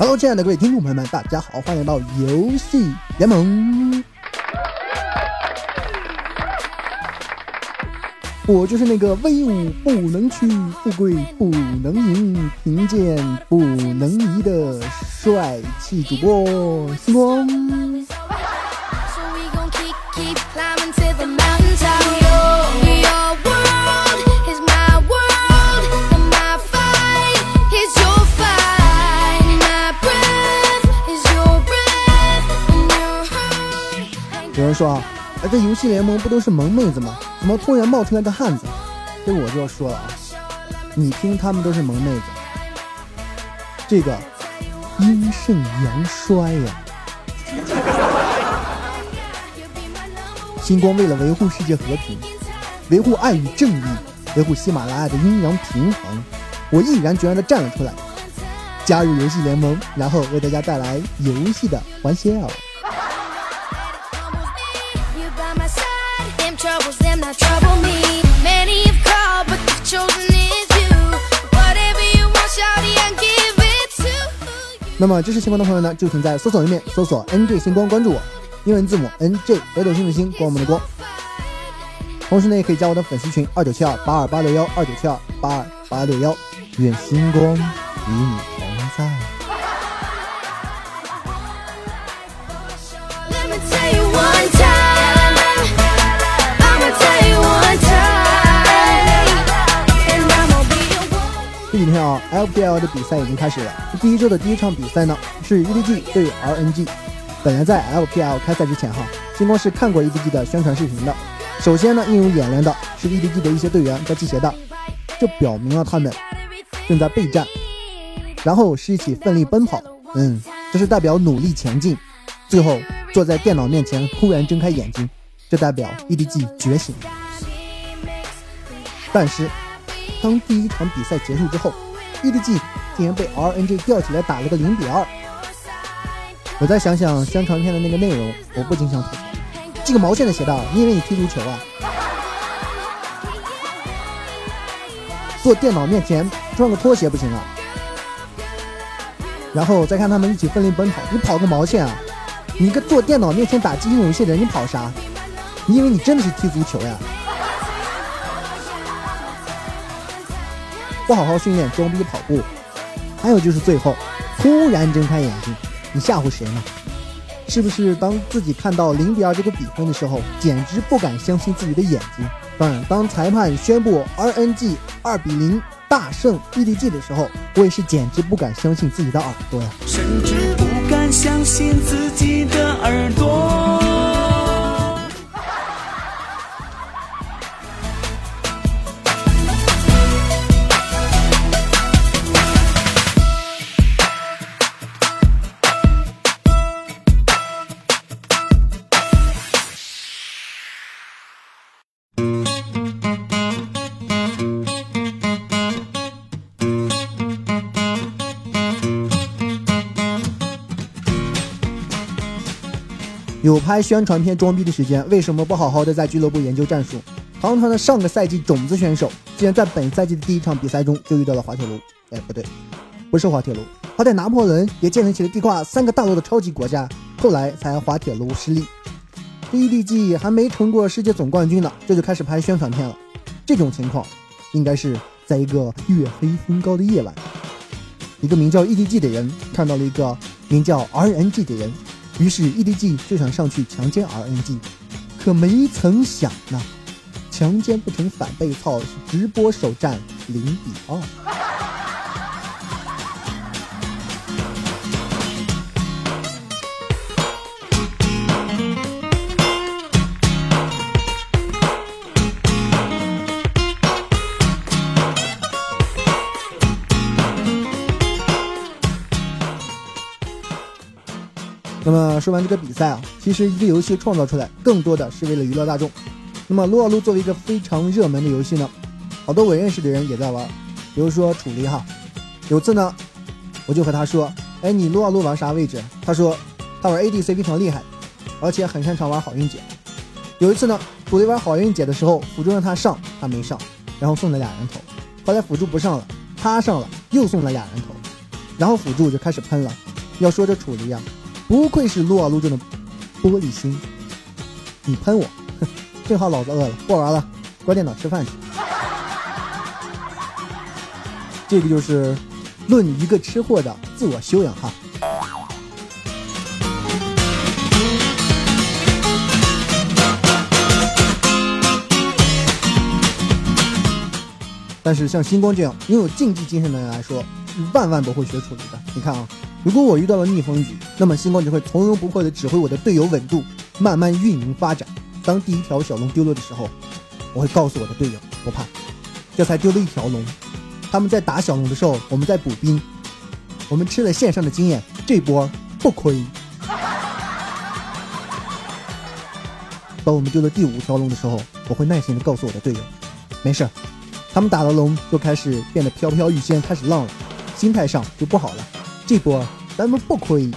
Hello，亲爱的各位听众朋友们，大家好，欢迎来到游戏联盟。我就是那个威武不能屈、富贵不能淫、贫贱不能移的帅气主播星光。有人说啊，哎，这游戏联盟不都是萌妹子吗？怎么突然冒出来个汉子？这我就要说了啊，你听他们都是萌妹子，这个阴盛阳衰呀、星光为了维护世界和平，维护爱与正义，维护喜马拉雅的阴阳平衡，我毅然决然地站了出来，加入游戏联盟，然后为大家带来游戏的欢笑。那么支持星光的朋友呢，就请在搜索页面搜索 NJ 星光关注我，英文字母 NJ 北斗星的星，光我们的光。同时呢，也可以加我的粉丝群二九七二八二八六幺二九七二八二八六幺，愿星光与你啊，LPL 的比赛已经开始了。第一周的第一场比赛呢是 EDG 对 RNG。本来在 LPL 开赛之前哈，星光是看过 EDG 的宣传视频的。首先呢，映入眼帘的是 EDG 的一些队员在系鞋带，这表明了他们正在备战。然后是一起奋力奔跑，嗯，这是代表努力前进。最后坐在电脑面前忽然睁开眼睛，这代表 EDG 觉醒。但是当第一场比赛结束之后，EDG 竟然被 RNG 吊起来打了个零比二。我再想想宣传片的那个内容，我不禁想吐槽：系个毛线的鞋带，你以为你踢足球啊？坐电脑面前穿个拖鞋不行啊？然后再看他们一起奋力奔跑，你跑个毛线啊！你一个坐电脑面前打机器游戏的人，你跑啥？你以为你真的是踢足球呀？不好好训练，装逼跑步，还有就是最后突然睁开眼睛，你吓唬谁呢？是不是当自己看到零比二这个比分的时候，简直不敢相信自己的眼睛？当然，当裁判宣布 RNG 二比零大胜 EDG 的时候，我也是简直不敢相信自己的耳朵呀！甚至不敢相信自己的耳朵。有拍宣传片装逼的时间，为什么不好好的在俱乐部研究战术？堂堂的上个赛季种子选手，竟然在本赛季的第一场比赛中就遇到了滑铁卢。哎，不对，不是滑铁卢，好歹拿破仑也建立起了地跨三个大陆的超级国家，后来才滑铁卢失利。这 EDG 还没成过世界总冠军呢，这就开始拍宣传片了。这种情况，应该是在一个月黑风高的夜晚，一个名叫 EDG 的人看到了一个名叫 RNG 的人，于是 EDG 就想上去强奸 RNG，可没曾想呢，强奸不成反被操，直播首战零比二。那么说完这个比赛啊，其实一个游戏创造出来，更多的是为了娱乐大众。那么撸啊撸作为一个非常热门的游戏呢，好多我认识的人也在玩，比如说楚离哈。有次呢，我就和他说：“哎，你撸啊撸玩啥位置？”他说：“他玩 ADC 非常厉害，而且很擅长玩好运姐。”有一次呢，楚离玩好运姐的时候，辅助让他上，他没上，然后送了俩人头。后来辅助不上了，他上了，又送了俩人头，然后辅助就开始喷了。要说这楚离呀，不愧是撸啊撸中的玻璃心。你喷我，哼，正好老子饿了，不玩了，关电脑吃饭去。这个就是论一个吃货的自我修养哈。但是像星光这样拥有竞技精神的人来说，万万不会学楚离的。你看啊，如果我遇到了逆风局，那么星光只会从容不迫地指挥我的队友稳住，慢慢运营发展。当第一条小龙丢了的时候，我会告诉我的队友不怕，这才丢了一条龙。他们在打小龙的时候，我们在补兵，我们吃了线上的经验，这波不亏。当我们丢了第五条龙的时候，我会耐心地告诉我的队友，没事。他们打了龙就开始变得飘飘欲仙，开始浪了，心态上就不好了。这波咱们不亏。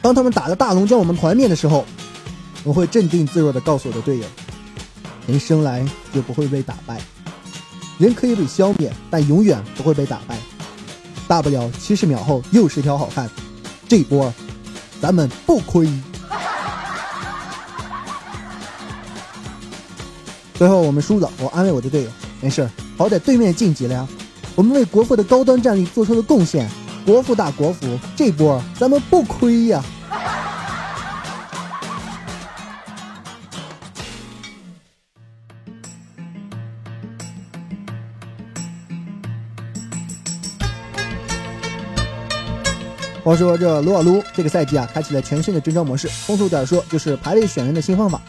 当他们打了大龙将我们团灭的时候，我会镇定自若地告诉我的队友：人生来就不会被打败，人可以被消灭，但永远不会被打败。大不了七十秒后又是条好汉。这波咱们不亏。最后我们输了，我安慰我的队友，没事，好歹对面晋级了呀。我们为国服的高端战力做出了贡献，国服打国服，这波咱们不亏呀。话说这撸啊撸这个赛季啊，开启了全新的征召模式，通俗点说就是排位选人的新方法。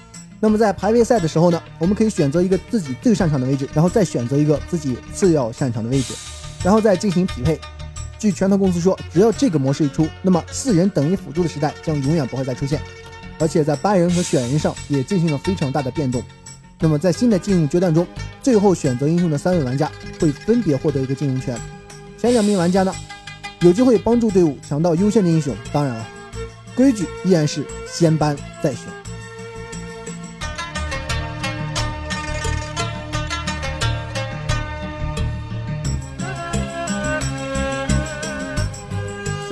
那么在排位赛的时候呢，我们可以选择一个自己最擅长的位置，然后再选择一个自己次要擅长的位置，然后再进行匹配。据拳头公司说，只要这个模式一出，那么四人等于辅助的时代将永远不会再出现，而且在搬人和选人上也进行了非常大的变动。那么在新的禁用阶段中，最后选择英雄的三位玩家会分别获得一个禁用权，前两名玩家呢有机会帮助队伍抢到优先的英雄。当然了，规矩依然是先搬再选。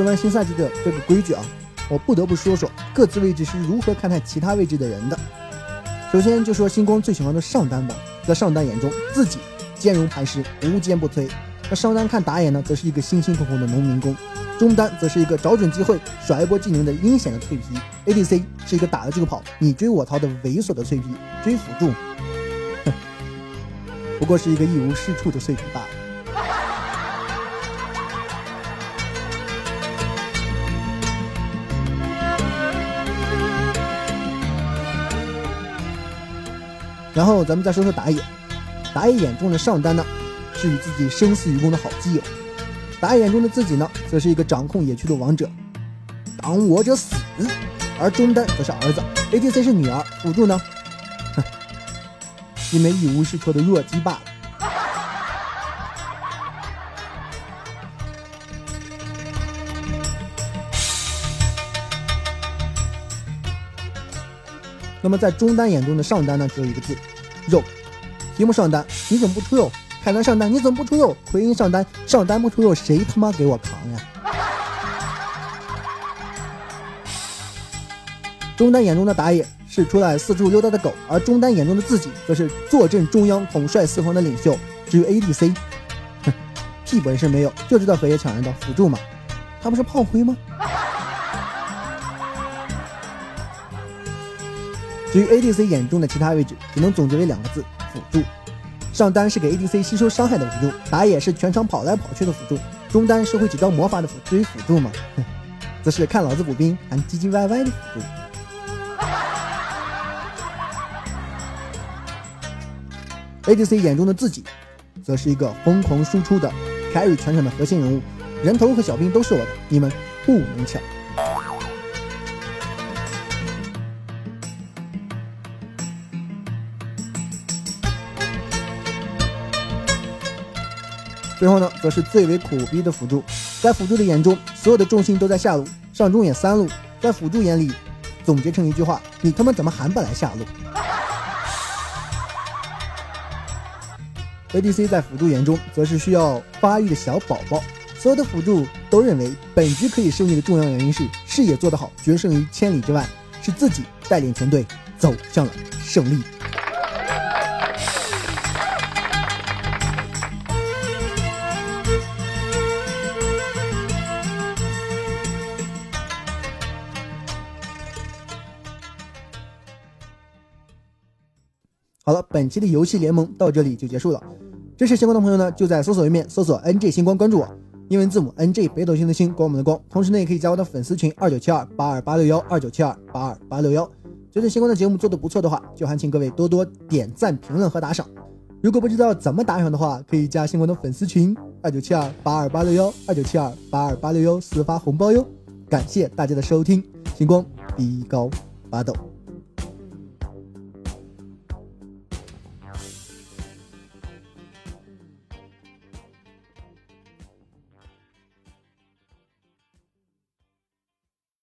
说完新赛季的这个规矩啊，我不得不说说各自位置是如何看待其他位置的人的。首先就说星光最喜欢的上单吧，在上单眼中，自己坚如磐石，无坚不摧；那上单看打野呢，则是一个辛辛苦苦的农民工；中单则是一个找准机会甩一波技能的阴险的脆皮；ADC 是一个打了就跑，你追我逃的猥琐的脆皮；追辅助，哼，不过是一个一无是处的脆皮罢了。然后咱们再说说打野，打野眼中的上单呢，是与自己生死与共的好基友；打野眼中的自己呢，则是一个掌控野区的王者，挡我者死；而中单则是儿子，ADC 是女儿，辅助呢，哼，一枚一无是处的弱鸡罢了。那么在中单眼中的上单呢，只有一个字，肉。题目上单，你怎么不出肉？凯南上单，你怎么不出肉？奎因上单，上单不出肉，谁他妈给我扛呀？中单眼中的打野是出来四处溜达的狗，而中单眼中的自己则是坐镇中央、统帅四方的领袖。至于 ADC，哼，屁本事没有，就知道河野抢人的辅助嘛，他不是炮灰吗？至于 ADC 眼中的其他位置，只能总结为两个字：辅助。上单是给 ADC 吸收伤害的辅助，打野是全场跑来跑去的辅助，中单是会几招魔法的辅。至于辅助嘛，哼，则是看老子补兵还唧唧歪歪的辅助。ADC 眼中的自己，则是一个疯狂输出的 carry 全场的核心人物，人头和小兵都是我的，你们不能抢。最后呢，则是最为苦逼的辅助，在辅助的眼中，所有的重心都在下路，上中野三路，在辅助眼里，总结成一句话：你他妈怎么还不来下路？ADC 在辅助眼中，则是需要发育的小宝宝，所有的辅助都认为本局可以胜利的重要原因是视野做得好，决胜于千里之外，是自己带领全队走向了胜利。好了，本期的游戏联盟到这里就结束了。支持星光的朋友呢，就在搜索页面搜索 “NG 星光”，关注我，英文字母 NG 北斗星的星，光我们的光。同时呢，也可以加我的粉丝群二九七二八二八六幺二九七二八二八六幺。觉得星光的节目做的不错的话，就还请各位多多点赞、评论和打赏。如果不知道怎么打赏的话，可以加星光的粉丝群二九七二八二八六幺二九七二八二八六幺私发红包哟。感谢大家的收听，星光比高八斗。